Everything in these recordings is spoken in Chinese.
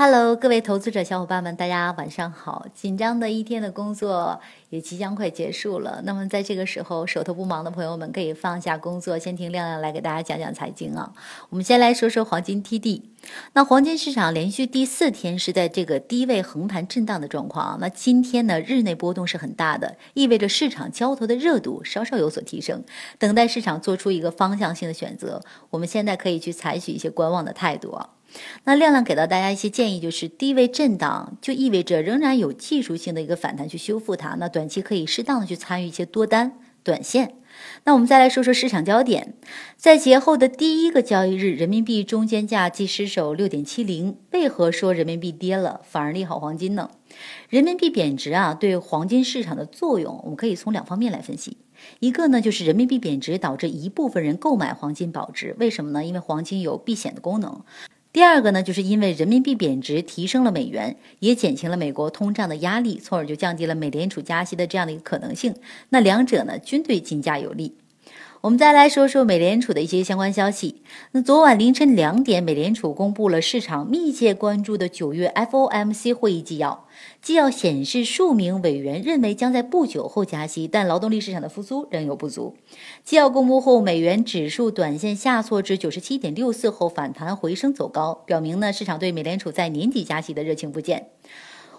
Hello，各位投资者小伙伴们，大家晚上好！紧张的一天的工作也即将快结束了。那么在这个时候，手头不忙的朋友们可以放下工作，先听亮亮来给大家讲讲财经啊。我们先来说说黄金 TD。那黄金市场连续第四天是在这个低位横盘震荡的状况。那今天呢，日内波动是很大的，意味着市场交投的热度稍稍有所提升，等待市场做出一个方向性的选择。我们现在可以去采取一些观望的态度啊。那亮亮给到大家一些建议，就是低位震荡就意味着仍然有技术性的一个反弹去修复它。那短期可以适当的去参与一些多单短线。那我们再来说说市场焦点，在节后的第一个交易日，人民币中间价即失守六点七零，为何说人民币跌了反而利好黄金呢？人民币贬值啊，对黄金市场的作用，我们可以从两方面来分析。一个呢，就是人民币贬值导致一部分人购买黄金保值，为什么呢？因为黄金有避险的功能。第二个呢，就是因为人民币贬值提升了美元，也减轻了美国通胀的压力，从而就降低了美联储加息的这样的一个可能性。那两者呢，均对金价有利。我们再来说说美联储的一些相关消息。那昨晚凌晨两点，美联储公布了市场密切关注的九月 FOMC 会议纪要。纪要显示，数名委员认为将在不久后加息，但劳动力市场的复苏仍有不足。纪要公布后，美元指数短线下挫至九十七点六四后反弹回升走高，表明呢市场对美联储在年底加息的热情不减。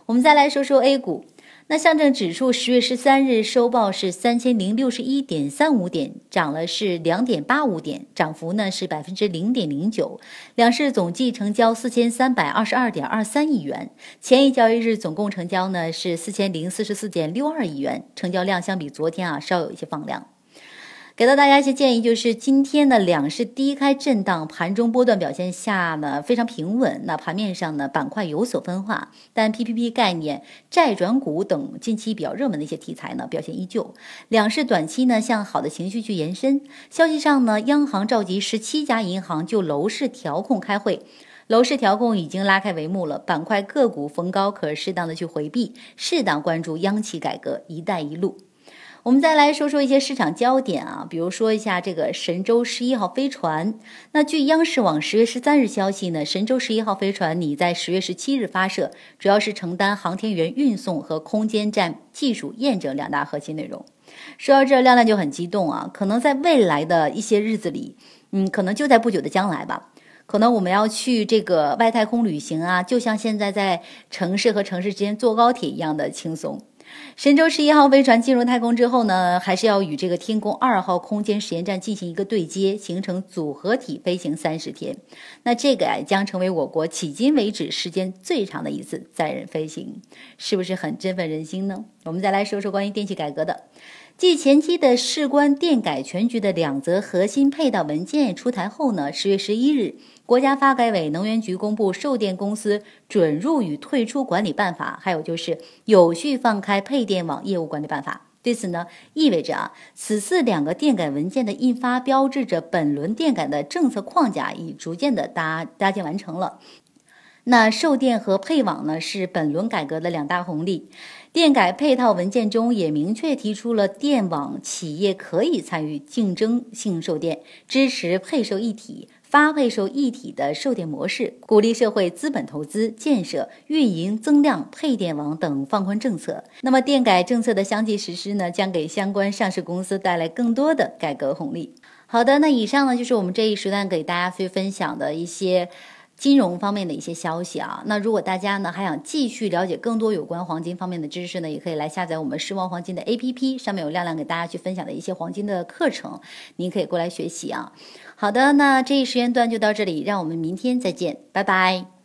我们再来说说 A 股。那上证指数十月十三日收报是三千零六十一点三五点，涨了是两点八五点，涨幅呢是百分之零点零九。两市总计成交四千三百二十二点二三亿元，前一交易日总共成交呢是四千零四十四点六二亿元，成交量相比昨天啊稍有一些放量。给到大家一些建议，就是今天的两市低开震荡，盘中波段表现下呢非常平稳。那盘面上呢板块有所分化，但 PPP 概念、债转股等近期比较热门的一些题材呢表现依旧。两市短期呢向好的情绪去延伸。消息上呢，央行召集十七家银行就楼市调控开会，楼市调控已经拉开帷幕了。板块个股逢高可适当的去回避，适当关注央企改革、一带一路。我们再来说说一些市场焦点啊，比如说一下这个神舟十一号飞船。那据央视网十月十三日消息呢，神舟十一号飞船拟在十月十七日发射，主要是承担航天员运送和空间站技术验证两大核心内容。说到这，亮亮就很激动啊，可能在未来的一些日子里，嗯，可能就在不久的将来吧，可能我们要去这个外太空旅行啊，就像现在在城市和城市之间坐高铁一样的轻松。神舟十一号飞船进入太空之后呢，还是要与这个天宫二号空间实验站进行一个对接，形成组合体飞行三十天。那这个啊，将成为我国迄今为止时间最长的一次载人飞行，是不是很振奋人心呢？我们再来说说关于电气改革的。继前期的事关电改全局的两则核心配套文件出台后呢，十月十一日，国家发改委、能源局公布《售电公司准入与退出管理办法》，还有就是《有序放开配电网业务管理办法》。对此呢，意味着啊，此次两个电改文件的印发，标志着本轮电改的政策框架已逐渐的搭搭建完成了。那售电和配网呢，是本轮改革的两大红利。电改配套文件中也明确提出了电网企业可以参与竞争性售电，支持配售一体、发配售一体的售电模式，鼓励社会资本投资建设、运营增量配电网等放宽政策。那么，电改政策的相继实施呢，将给相关上市公司带来更多的改革红利。好的，那以上呢就是我们这一时段给大家去分享的一些。金融方面的一些消息啊，那如果大家呢还想继续了解更多有关黄金方面的知识呢，也可以来下载我们狮王黄金的 APP，上面有亮亮给大家去分享的一些黄金的课程，您可以过来学习啊。好的，那这一时间段就到这里，让我们明天再见，拜拜。